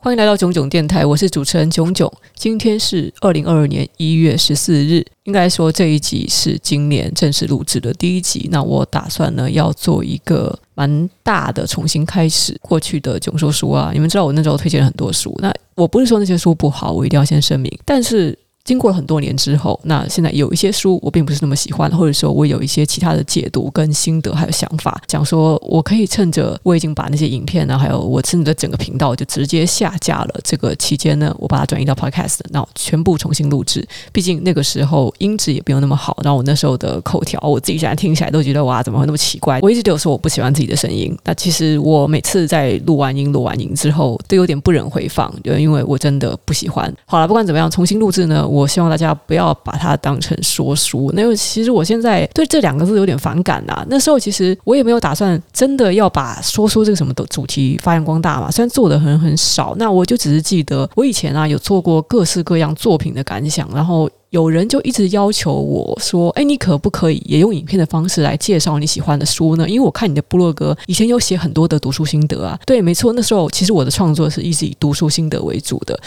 欢迎来到囧囧电台，我是主持人囧囧。今天是二零二二年一月十四日，应该说这一集是今年正式录制的第一集。那我打算呢要做一个蛮大的重新开始。过去的囧说书啊，你们知道我那时候推荐了很多书，那我不是说那些书不好，我一定要先声明，但是。经过了很多年之后，那现在有一些书我并不是那么喜欢，或者说我有一些其他的解读跟心得还有想法，讲说我可以趁着我已经把那些影片呢，还有我甚至的整个频道就直接下架了。这个期间呢，我把它转移到 Podcast，那全部重新录制。毕竟那个时候音质也没有那么好，然后我那时候的口条，我自己现在听起来都觉得哇，怎么会那么奇怪？我一直都有说我不喜欢自己的声音。那其实我每次在录完音、录完音之后，都有点不忍回放，就因为我真的不喜欢。好了，不管怎么样，重新录制呢，我希望大家不要。把它当成说书，那其实我现在对这两个字有点反感呐、啊。那时候其实我也没有打算真的要把说书这个什么的主题发扬光大嘛，虽然做的很很少。那我就只是记得我以前啊有做过各式各样作品的感想，然后有人就一直要求我说：“哎，你可不可以也用影片的方式来介绍你喜欢的书呢？”因为我看你的部落格以前有写很多的读书心得啊。对，没错，那时候其实我的创作是一直以读书心得为主的。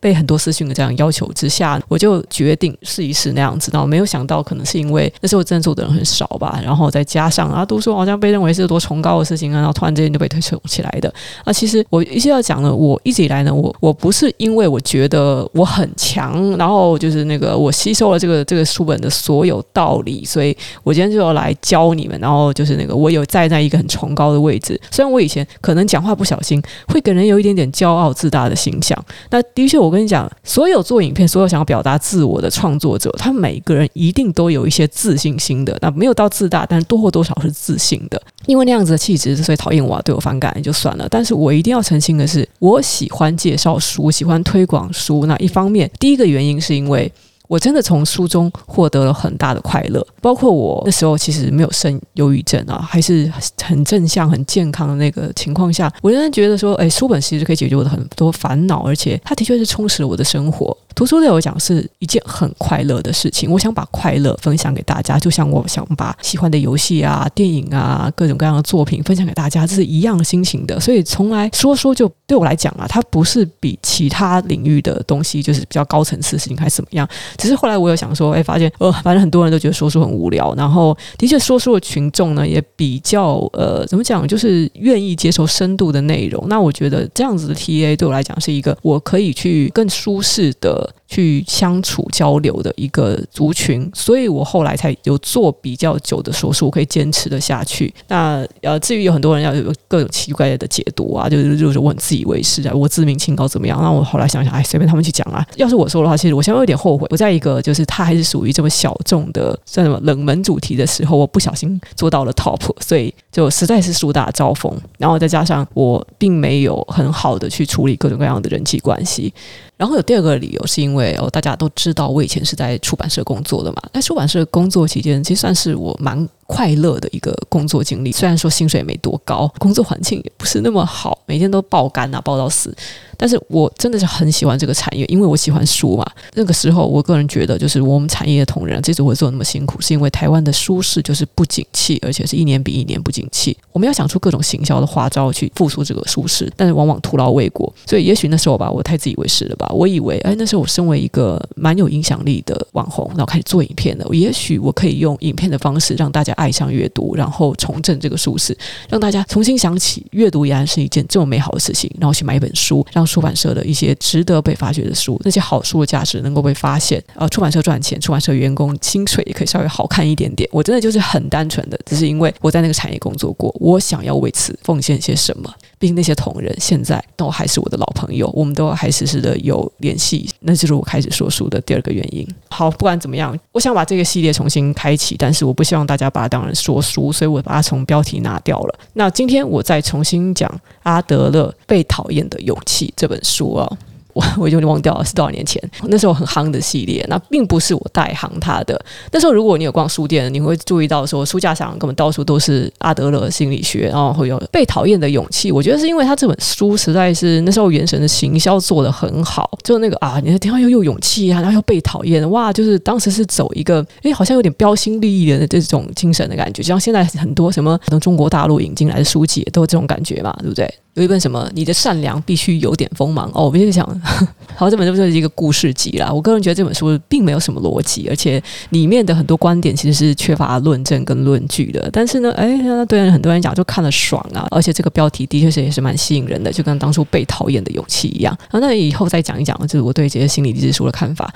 被很多私讯的这样要求之下，我就决定试一试那样子。然后没有想到，可能是因为那时候真的做的人很少吧，然后再加上啊，读书好像被认为是多崇高的事情啊，然后突然之间就被推崇起来的。啊，其实我一直要讲呢，我一直以来呢，我我不是因为我觉得我很强，然后就是那个我吸收了这个这个书本的所有道理，所以我今天就要来教你们。然后就是那个我有站在一个很崇高的位置，虽然我以前可能讲话不小心会给人有一点点骄傲自大的形象，那的确我。我跟你讲，所有做影片、所有想要表达自我的创作者，他们每个人一定都有一些自信心的。那没有到自大，但是多或多少是自信的。因为那样子的气质，所以讨厌我、啊、对我反感也就算了。但是我一定要澄清的是，我喜欢介绍书，喜欢推广书。那一方面，第一个原因是因为。我真的从书中获得了很大的快乐，包括我那时候其实没有生忧郁症啊，还是很正向、很健康的那个情况下，我仍然觉得说，哎，书本其实可以解决我的很多烦恼，而且它的确是充实了我的生活。读书对我讲是一件很快乐的事情，我想把快乐分享给大家，就像我想把喜欢的游戏啊、电影啊、各种各样的作品分享给大家，这是一样心情的。所以从来说书就对我来讲啊，它不是比其他领域的东西就是比较高层次的事情还是怎么样。只是后来我有想说，哎，发现呃，反正很多人都觉得说书很无聊，然后的确说书的群众呢也比较呃，怎么讲，就是愿意接受深度的内容。那我觉得这样子的 TA 对我来讲是一个我可以去更舒适的。去相处交流的一个族群，所以我后来才有做比较久的说书，可以坚持的下去。那呃，至于有很多人要有各种奇怪的解读啊，就是就是我很自以为是啊，我自命清高怎么样？那我后来想想，哎，随便他们去讲啊。要是我说的话，其实我现在有点后悔。我在一个就是他还是属于这么小众的，算什么冷门主题的时候，我不小心做到了 top，所以就实在是树大招风。然后再加上我并没有很好的去处理各种各样的人际关系。然后有第二个理由，是因为哦，大家都知道我以前是在出版社工作的嘛，在出版社工作期间，其实算是我蛮快乐的一个工作经历。虽然说薪水没多高，工作环境也不是那么好，每天都爆肝啊，爆到死。但是我真的是很喜欢这个产业，因为我喜欢书嘛。那个时候，我个人觉得，就是我们产业的同仁，这次我做那么辛苦，是因为台湾的书市就是不景气，而且是一年比一年不景气。我们要想出各种行销的花招去复苏这个书市，但是往往徒劳未果。所以，也许那时候吧，我太自以为是了吧。我以为，哎，那时候我身为一个蛮有影响力的网红，然后开始做影片的，也许我可以用影片的方式让大家爱上阅读，然后重振这个舒适，让大家重新想起阅读依然是一件这么美好的事情，然后去买一本书，让出版社的一些值得被发掘的书，那些好书的价值能够被发现，呃，出版社赚钱，出版社员工薪水也可以稍微好看一点点。我真的就是很单纯的，只是因为我在那个产业工作过，我想要为此奉献些什么。毕竟那些同仁现在都还是我的老朋友，我们都还时时的有联系，那就是我开始说书的第二个原因。好，不管怎么样，我想把这个系列重新开启，但是我不希望大家把它当成说书，所以我把它从标题拿掉了。那今天我再重新讲阿德勒《被讨厌的勇气》这本书啊。我我有点忘掉了是多少年前，那时候很夯的系列，那并不是我带行他的。那时候如果你有逛书店，你会注意到说书架上根本到处都是阿德勒心理学，然后会有被讨厌的勇气。我觉得是因为他这本书实在是那时候原神的行销做得很好，就那个啊，你的地方又有勇气啊，然后又被讨厌，哇，就是当时是走一个诶，好像有点标新立异的这种精神的感觉，就像现在很多什么从中国大陆引进来的书籍也都有这种感觉嘛，对不对？有一本什么，你的善良必须有点锋芒哦。我们就想，好，这本书就是一个故事集啦。我个人觉得这本书并没有什么逻辑，而且里面的很多观点其实是缺乏论证跟论据的。但是呢，哎，对很多人讲就看了爽啊，而且这个标题的确是也是蛮吸引人的，就跟当初被讨厌的勇气一样。啊，那以后再讲一讲，就是我对这些心理励志书的看法。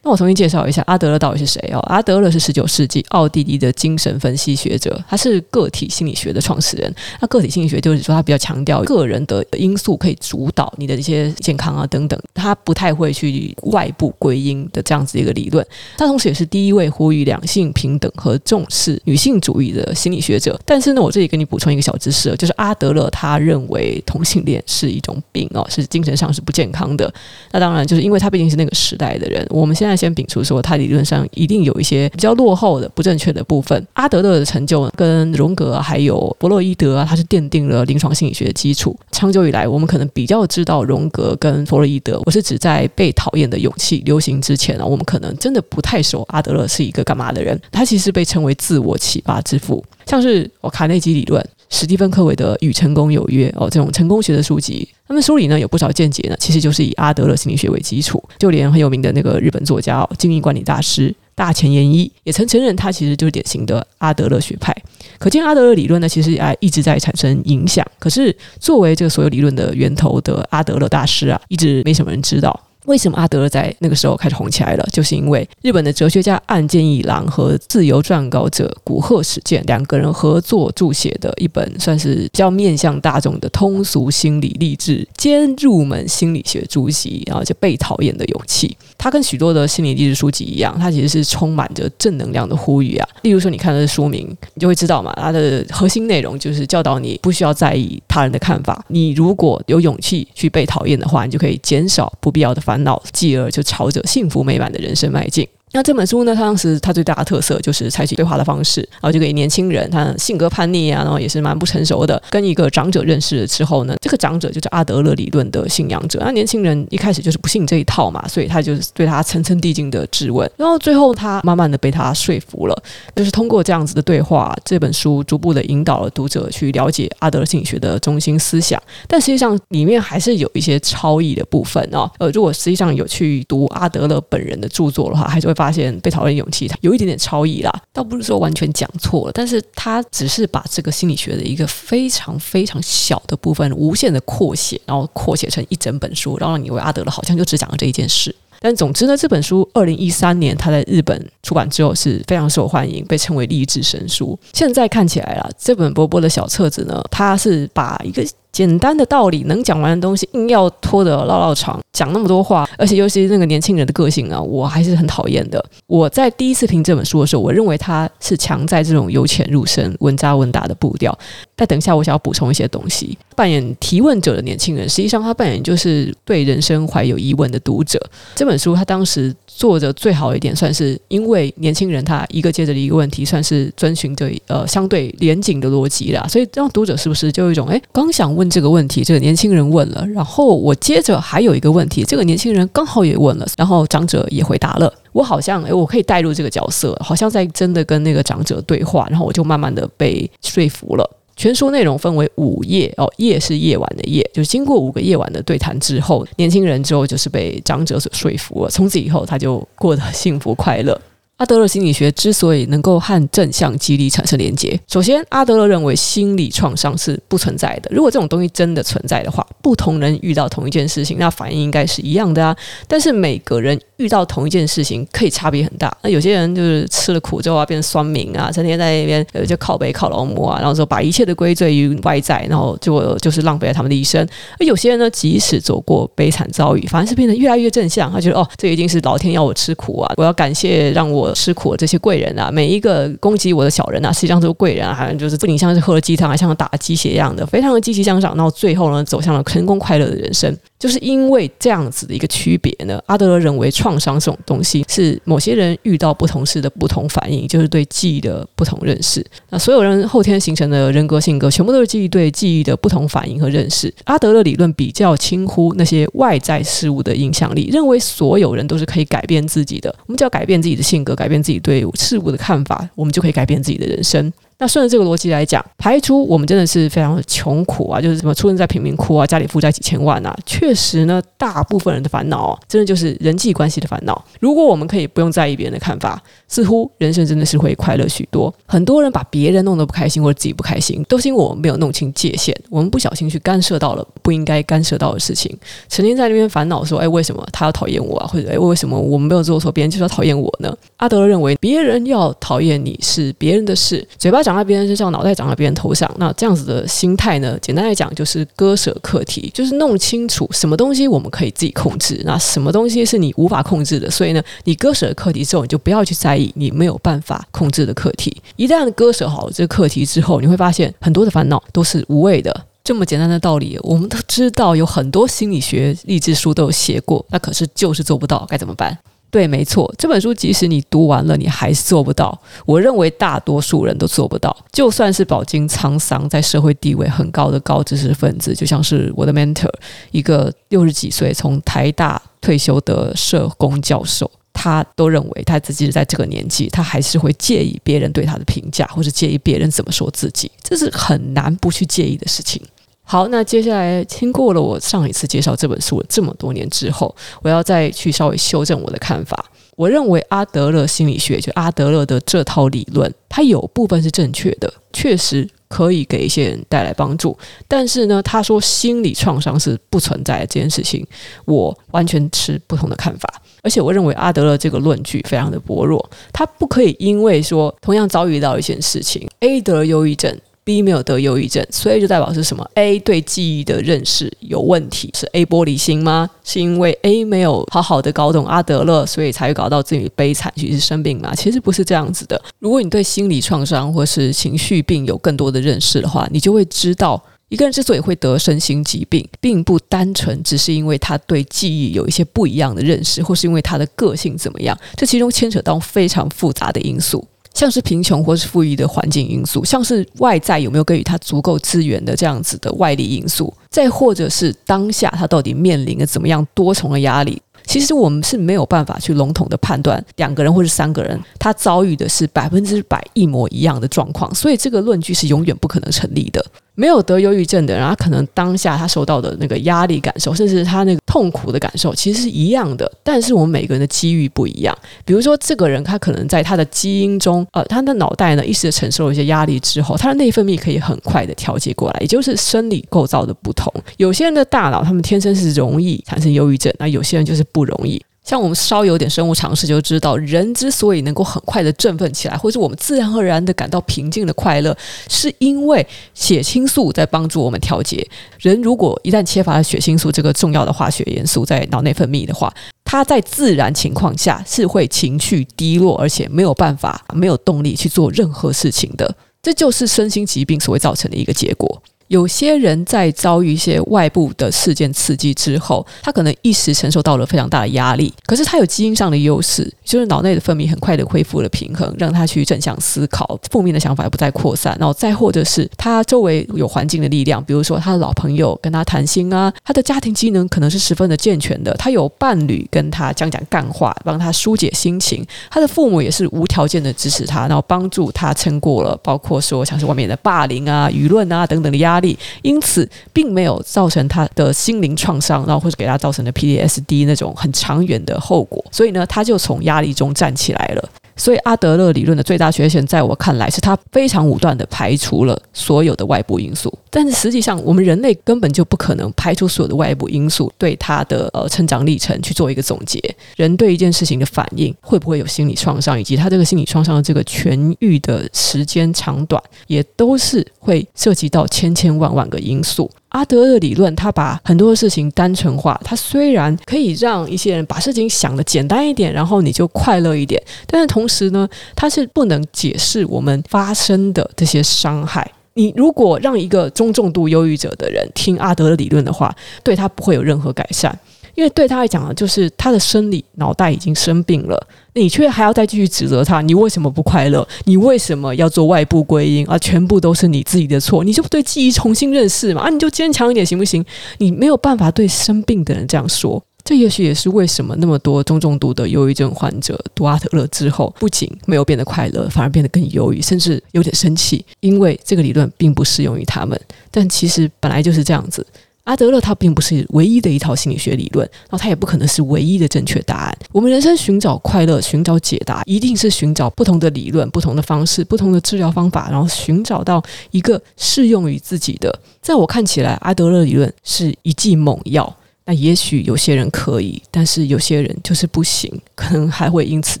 那我重新介绍一下阿德勒到底是谁哦？阿德勒是十九世纪奥地利的精神分析学者，他是个体心理学的创始人。那个体心理学就是说，他比较强调个人的因素可以主导你的一些健康啊等等，他不太会去外部归因的这样子一个理论。他同时也是第一位呼吁两性平等和重视女性主义的心理学者。但是呢，我这里给你补充一个小知识，就是阿德勒他认为同性恋是一种病哦，是精神上是不健康的。那当然就是因为他毕竟是那个时代的人，我们现在。那先摒除说，他理论上一定有一些比较落后的、不正确的部分。阿德勒的成就跟荣格，还有弗洛伊德啊，他是奠定了临床心理学的基础。长久以来，我们可能比较知道荣格跟弗洛伊德。我是指在《被讨厌的勇气》流行之前啊，我们可能真的不太熟阿德勒是一个干嘛的人。他其实被称为自我启发之父，像是我卡内基理论。史蒂芬·科维的《与成功有约》哦，这种成功学的书籍，他们书里呢有不少见解呢，其实就是以阿德勒心理学为基础。就连很有名的那个日本作家哦，经营管理大师大前研一也曾承认，他其实就是典型的阿德勒学派。可见阿德勒理论呢，其实还一直在产生影响。可是作为这个所有理论的源头的阿德勒大师啊，一直没什么人知道。为什么阿德勒在那个时候开始红起来了？就是因为日本的哲学家岸见一郎和自由撰稿者古贺史健两个人合作著写的一本，算是比较面向大众的通俗心理励志兼入门心理学书籍，然后就被讨厌的勇气。它跟许多的心理励志书籍一样，它其实是充满着正能量的呼吁啊。例如说，你看它的书名，你就会知道嘛，它的核心内容就是教导你不需要在意他人的看法。你如果有勇气去被讨厌的话，你就可以减少不必要的烦。恼继而就朝着幸福美满的人生迈进。那这本书呢，它当时它最大的特色就是采取对话的方式，然后就给年轻人，他性格叛逆啊，然后也是蛮不成熟的，跟一个长者认识了之后呢，这个长者就是阿德勒理论的信仰者。那年轻人一开始就是不信这一套嘛，所以他就是对他层层递进的质问，然后最后他慢慢的被他说服了。就是通过这样子的对话，这本书逐步的引导了读者去了解阿德勒心理学的中心思想，但实际上里面还是有一些超意的部分哦。呃，如果实际上有去读阿德勒本人的著作的话，还是会。发现被讨厌勇气，他有一点点超译啦，倒不是说完全讲错了，但是他只是把这个心理学的一个非常非常小的部分无限的扩写，然后扩写成一整本书，然后你以为阿德勒好像就只讲了这一件事。但总之呢，这本书二零一三年他在日本出版之后是非常受欢迎，被称为励志神书。现在看起来啦，这本薄薄的小册子呢，它是把一个。简单的道理能讲完的东西，硬要拖得唠唠长，讲那么多话，而且尤其是那个年轻人的个性啊，我还是很讨厌的。我在第一次听这本书的时候，我认为他是强在这种由浅入深、稳扎稳打的步调。但等一下，我想要补充一些东西。扮演提问者的年轻人，实际上他扮演就是对人生怀有疑问的读者。这本书他当时。做的最好一点，算是因为年轻人他一个接着一个问题，算是遵循着呃相对严谨的逻辑啦，所以让读者是不是就有一种哎，刚想问这个问题，这个年轻人问了，然后我接着还有一个问题，这个年轻人刚好也问了，然后长者也回答了，我好像哎，我可以带入这个角色，好像在真的跟那个长者对话，然后我就慢慢的被说服了。全书内容分为五页哦，夜是夜晚的夜，就是经过五个夜晚的对谈之后，年轻人之后就是被长者所说服了，从此以后他就过得幸福快乐。阿德勒心理学之所以能够和正向激励产生连结，首先，阿德勒认为心理创伤是不存在的。如果这种东西真的存在的话，不同人遇到同一件事情，那反应应该是一样的啊。但是每个人遇到同一件事情，可以差别很大。那有些人就是吃了苦之后啊，变成酸民啊，成天在那边呃就靠北靠老母啊，然后说把一切都归罪于外在，然后就就是浪费了他们的一生。而有些人呢，即使走过悲惨遭遇，反而是变得越来越正向，他觉得哦，这一定是老天要我吃苦啊，我要感谢让我。吃苦的这些贵人啊，每一个攻击我的小人啊，实际上都是贵人啊，好像就是不仅像是喝了鸡汤，还像打鸡血一样的，非常的积极向上，然后最后呢，走向了成功快乐的人生。就是因为这样子的一个区别呢，阿德勒认为创伤这种东西是某些人遇到不同事的不同反应，就是对记忆的不同认识。那所有人后天形成的人格性格，全部都是基于对记忆的不同反应和认识。阿德勒理论比较轻忽那些外在事物的影响力，认为所有人都是可以改变自己的。我们只要改变自己的性格，改变自己对事物的看法，我们就可以改变自己的人生。那顺着这个逻辑来讲，排除我们真的是非常的穷苦啊，就是什么出生在贫民窟啊，家里负债几千万啊，确实呢，大部分人的烦恼啊，真的就是人际关系的烦恼。如果我们可以不用在意别人的看法，似乎人生真的是会快乐许多。很多人把别人弄得不开心或者自己不开心，都是因为我们没有弄清界限，我们不小心去干涉到了不应该干涉到的事情，曾经在那边烦恼说，哎，为什么他要讨厌我啊？或者哎，为什么我们没有做错，别人就是要讨厌我呢？阿德勒认为，别人要讨厌你是别人的事，嘴巴长在别人身上，脑袋长在别人头上。那这样子的心态呢，简单来讲就是割舍课题，就是弄清楚什么东西我们可以自己控制，那什么东西是你无法控制的。所以呢，你割舍课题之后，你就不要去在意你没有办法控制的课题。一旦割舍好这个课题之后，你会发现很多的烦恼都是无谓的。这么简单的道理，我们都知道，有很多心理学励志书都有写过，那可是就是做不到，该怎么办？对，没错，这本书即使你读完了，你还是做不到。我认为大多数人都做不到，就算是饱经沧桑、在社会地位很高的高知识分子，就像是我的 mentor，一个六十几岁从台大退休的社工教授，他都认为他自己在这个年纪，他还是会介意别人对他的评价，或者介意别人怎么说自己，这是很难不去介意的事情。好，那接下来经过了我上一次介绍这本书这么多年之后，我要再去稍微修正我的看法。我认为阿德勒心理学，就阿德勒的这套理论，它有部分是正确的，确实可以给一些人带来帮助。但是呢，他说心理创伤是不存在的这件事情，我完全持不同的看法。而且我认为阿德勒这个论据非常的薄弱，他不可以因为说同样遭遇到一件事情，A 得忧郁症。B 没有得忧郁症，所以就代表是什么？A 对记忆的认识有问题，是 A 玻璃心吗？是因为 A 没有好好的搞懂阿德勒，所以才会搞到自己悲惨，其实是生病吗？其实不是这样子的。如果你对心理创伤或是情绪病有更多的认识的话，你就会知道，一个人之所以会得身心疾病，并不单纯只是因为他对记忆有一些不一样的认识，或是因为他的个性怎么样，这其中牵扯到非常复杂的因素。像是贫穷或是富裕的环境因素，像是外在有没有给予他足够资源的这样子的外力因素，再或者是当下他到底面临了怎么样多重的压力，其实我们是没有办法去笼统的判断两个人或是三个人他遭遇的是百分之百一模一样的状况，所以这个论据是永远不可能成立的。没有得忧郁症的人，他可能当下他受到的那个压力感受，甚至他那个痛苦的感受，其实是一样的。但是我们每个人的机遇不一样。比如说，这个人他可能在他的基因中，呃，他的脑袋呢一时承受了一些压力之后，他的内分泌可以很快的调节过来，也就是生理构造的不同。有些人的大脑，他们天生是容易产生忧郁症，那有些人就是不容易。像我们稍有点生物常识就知道，人之所以能够很快的振奋起来，或者我们自然而然的感到平静的快乐，是因为血清素在帮助我们调节。人如果一旦缺乏了血清素这个重要的化学元素在脑内分泌的话，它在自然情况下是会情绪低落，而且没有办法、没有动力去做任何事情的。这就是身心疾病所会造成的一个结果。有些人在遭遇一些外部的事件刺激之后，他可能一时承受到了非常大的压力，可是他有基因上的优势，就是脑内的分泌很快的恢复了平衡，让他去正向思考，负面的想法也不再扩散。然后再或者是他周围有环境的力量，比如说他的老朋友跟他谈心啊，他的家庭机能可能是十分的健全的，他有伴侣跟他讲讲干话，帮他疏解心情，他的父母也是无条件的支持他，然后帮助他撑过了，包括说像是外面的霸凌啊、舆论啊等等的压力力。力，因此并没有造成他的心灵创伤，然后或者给他造成的 PTSD 那种很长远的后果，所以呢，他就从压力中站起来了。所以阿德勒理论的最大缺陷，在我看来，是他非常武断地排除了所有的外部因素。但是实际上，我们人类根本就不可能排除所有的外部因素，对他的呃成长历程去做一个总结。人对一件事情的反应，会不会有心理创伤，以及他这个心理创伤的这个痊愈的时间长短，也都是会涉及到千千万万个因素。阿德勒理论，他把很多的事情单纯化。他虽然可以让一些人把事情想得简单一点，然后你就快乐一点，但是同时呢，他是不能解释我们发生的这些伤害。你如果让一个中重度忧郁者的人听阿德勒理论的话，对他不会有任何改善。因为对他来讲呢，就是他的生理脑袋已经生病了，你却还要再继续指责他，你为什么不快乐？你为什么要做外部归因？啊，全部都是你自己的错，你就对记忆重新认识嘛？啊，你就坚强一点行不行？你没有办法对生病的人这样说。这也许也是为什么那么多中重度的忧郁症患者读阿德勒之后，不仅没有变得快乐，反而变得更忧郁，甚至有点生气，因为这个理论并不适用于他们。但其实本来就是这样子。阿德勒他并不是唯一的一套心理学理论，然后他也不可能是唯一的正确答案。我们人生寻找快乐、寻找解答，一定是寻找不同的理论、不同的方式、不同的治疗方法，然后寻找到一个适用于自己的。在我看起来，阿德勒理论是一剂猛药。那也许有些人可以，但是有些人就是不行，可能还会因此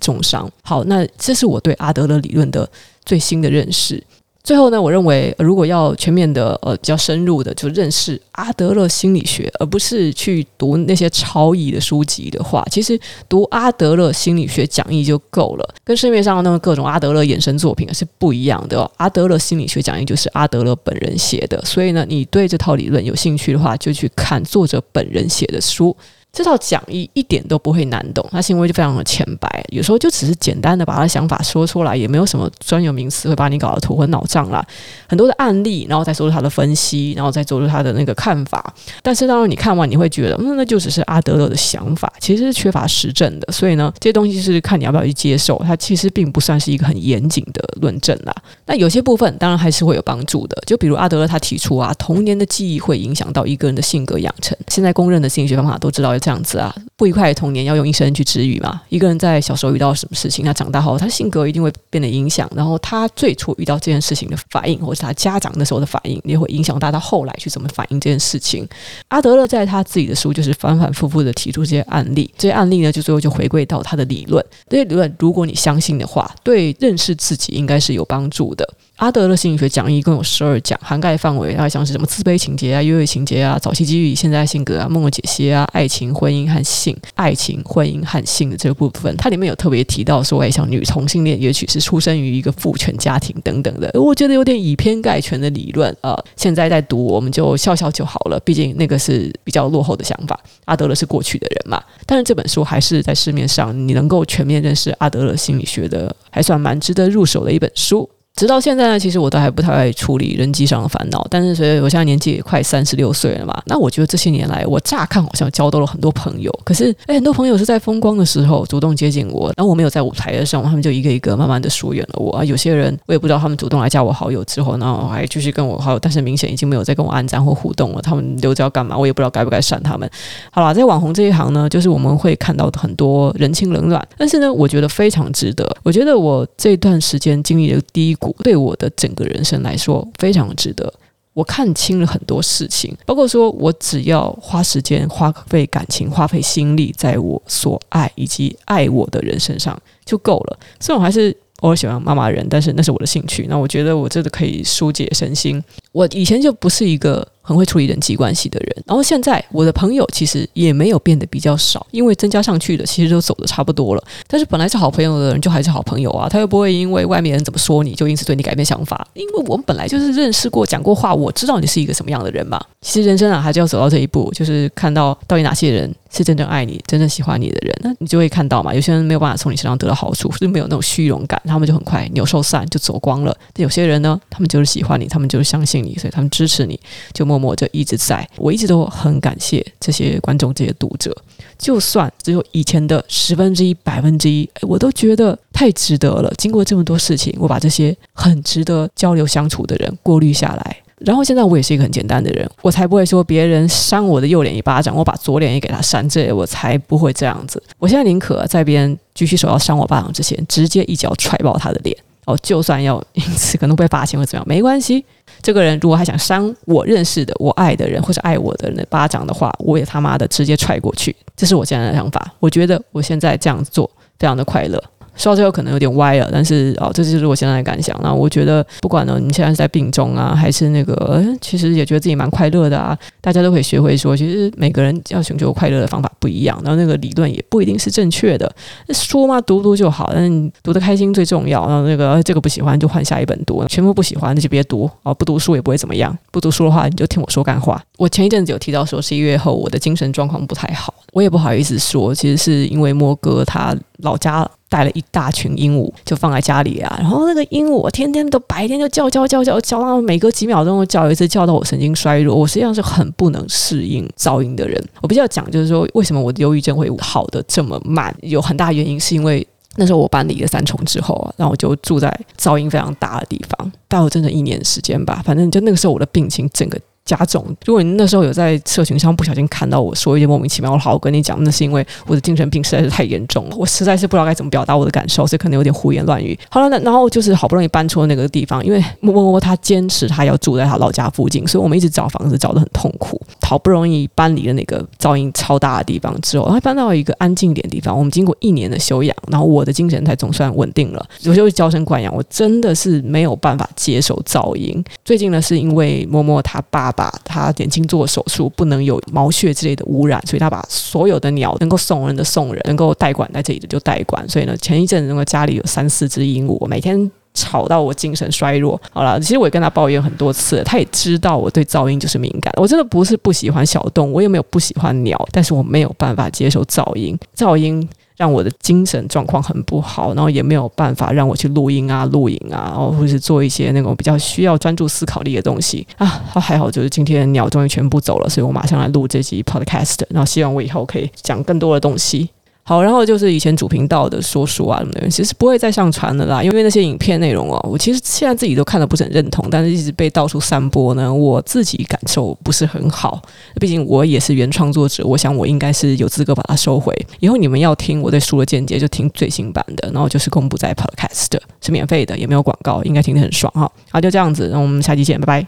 重伤。好，那这是我对阿德勒理论的最新的认识。最后呢，我认为如果要全面的呃比较深入的就认识阿德勒心理学，而不是去读那些超译的书籍的话，其实读阿德勒心理学讲义就够了，跟市面上那么各种阿德勒衍生作品是不一样的。阿德勒心理学讲义就是阿德勒本人写的，所以呢，你对这套理论有兴趣的话，就去看作者本人写的书。这套讲义一点都不会难懂，他行为就非常的浅白，有时候就只是简单的把他的想法说出来，也没有什么专有名词会把你搞得头昏脑胀啦。很多的案例，然后再说出他的分析，然后再做出他的那个看法。但是当然你看完你会觉得，嗯，那就只是阿德勒的想法，其实是缺乏实证的。所以呢，这些东西是看你要不要去接受，它其实并不算是一个很严谨的论证啦。那有些部分当然还是会有帮助的，就比如阿德勒他提出啊，童年的记忆会影响到一个人的性格养成。现在公认的心理学方法都知道要这样子啊。不愉快的童年要用一生去治愈嘛？一个人在小时候遇到什么事情，他长大后他性格一定会变得影响，然后他最初遇到这件事情的反应，或是他家长那时候的反应，也会影响到他后来去怎么反应这件事情。阿德勒在他自己的书就是反反复复的提出这些案例，这些案例呢，就最后就回归到他的理论。这些理论如果你相信的话，对认识自己应该是有帮助的。阿德勒心理学讲义共有十二讲，涵盖范围大概像是什么自卑情节啊、优越情节啊、早期机遇、现在性格啊、梦的解析啊、爱情、婚姻和性、爱情、婚姻和性的这个部分，它里面有特别提到说，哎，像女同性恋，也许是出生于一个父权家庭等等的，我觉得有点以偏概全的理论啊、呃。现在在读，我们就笑笑就好了，毕竟那个是比较落后的想法。阿德勒是过去的人嘛，但是这本书还是在市面上，你能够全面认识阿德勒心理学的，还算蛮值得入手的一本书。直到现在呢，其实我都还不太爱处理人际上的烦恼。但是，随着我现在年纪也快三十六岁了嘛，那我觉得这些年来，我乍看好像交到了很多朋友。可是，诶，很多朋友是在风光的时候主动接近我，然后我没有在舞台上，他们就一个一个慢慢的疏远了我。啊，有些人我也不知道他们主动来加我好友之后，然后还继续跟我好友，但是明显已经没有再跟我按赞或互动了。他们留着要干嘛？我也不知道该不该删他们。好啦，在网红这一行呢，就是我们会看到很多人情冷暖，但是呢，我觉得非常值得。我觉得我这段时间经历的低谷，对我的。整个人生来说非常值得。我看清了很多事情，包括说我只要花时间、花费感情、花费心力在我所爱以及爱我的人身上就够了。虽然我还是偶尔喜欢骂骂人，但是那是我的兴趣。那我觉得我真的可以疏解身心。我以前就不是一个。很会处理人际关系的人，然后现在我的朋友其实也没有变得比较少，因为增加上去的其实都走得差不多了。但是本来是好朋友的人就还是好朋友啊，他又不会因为外面人怎么说你就因此对你改变想法，因为我们本来就是认识过、讲过话，我知道你是一个什么样的人嘛。其实人生啊，还是要走到这一步，就是看到到底哪些人是真正爱你、真正喜欢你的人，那你就会看到嘛。有些人没有办法从你身上得到好处，是没有那种虚荣感，他们就很快鸟兽散就走光了。但有些人呢，他们就是喜欢你，他们就是相信你，所以他们支持你，就默默就一直在。我一直都很感谢这些观众、这些读者，就算只有以前的十分之一、百分之一，我都觉得太值得了。经过这么多事情，我把这些很值得交流相处的人过滤下来，然后现在我也是一个很简单的人，我才不会说别人扇我的右脸一巴掌，我把左脸也给他扇，这我才不会这样子。我现在宁可在别人举起手要扇我巴掌之前，直接一脚踹爆他的脸。哦，就算要因 此可能被发现或怎么样，没关系。这个人如果还想扇我认识的、我爱的人或者爱我的人的巴掌的话，我也他妈的直接踹过去。这是我现在的想法。我觉得我现在这样做非常的快乐。说到最后可能有点歪了，但是哦，这就是我现在的感想。那我觉得不管呢，你现在是在病中啊，还是那个，其实也觉得自己蛮快乐的啊。大家都可以学会说，其实每个人要寻求快乐的方法不一样，然后那个理论也不一定是正确的。书嘛，读读就好，但是你读得开心最重要。然后那个这个不喜欢就换下一本读，全部不喜欢那就别读哦。不读书也不会怎么样，不读书的话你就听我说干话。我前一阵子有提到说，十一月后我的精神状况不太好，我也不好意思说，其实是因为莫哥他。老家带了一大群鹦鹉，就放在家里啊。然后那个鹦鹉天天都白天就叫叫叫叫叫，到每隔几秒钟都叫一次，叫到我神经衰弱。我实际上是很不能适应噪音的人。我比较讲就是说，为什么我的忧郁症会好的这么慢？有很大原因是因为那时候我搬离了三重之后啊，然后我就住在噪音非常大的地方，大概整整一年时间吧。反正就那个时候我的病情整个。加重。如果你那时候有在社群上不小心看到我说一些莫名其妙，我好好跟你讲，那是因为我的精神病实在是太严重了，我实在是不知道该怎么表达我的感受，所以可能有点胡言乱语。好了，那然后就是好不容易搬出了那个地方，因为默默他坚持他要住在他老家附近，所以我们一直找房子找得很痛苦。好不容易搬离了那个噪音超大的地方之后，他搬到一个安静点的地方。我们经过一年的休养，然后我的精神才总算稳定了。我就娇生惯养，我真的是没有办法接受噪音。最近呢，是因为默默他爸把他眼睛。做手术不能有毛屑之类的污染，所以他把所有的鸟能够送人的送人，能够代管在这里的就代管。所以呢，前一阵子那个家里有三四只鹦鹉，我每天吵到我精神衰弱。好了，其实我也跟他抱怨很多次，他也知道我对噪音就是敏感。我真的不是不喜欢小动物，我也没有不喜欢鸟，但是我没有办法接受噪音，噪音。让我的精神状况很不好，然后也没有办法让我去录音啊、录影啊，然后或是做一些那种比较需要专注思考力的东西啊。还好，就是今天鸟终于全部走了，所以我马上来录这集 podcast，然后希望我以后可以讲更多的东西。好，然后就是以前主频道的说书啊什么的，其实不会再上传了啦，因为那些影片内容哦，我其实现在自己都看得不是很认同，但是一直被到处散播呢，我自己感受不是很好。毕竟我也是原创作者，我想我应该是有资格把它收回。以后你们要听我对书的见解，就听最新版的，然后就是公布在 Podcast，是免费的，也没有广告，应该听得很爽哈。好，就这样子，那我们下期见，拜拜。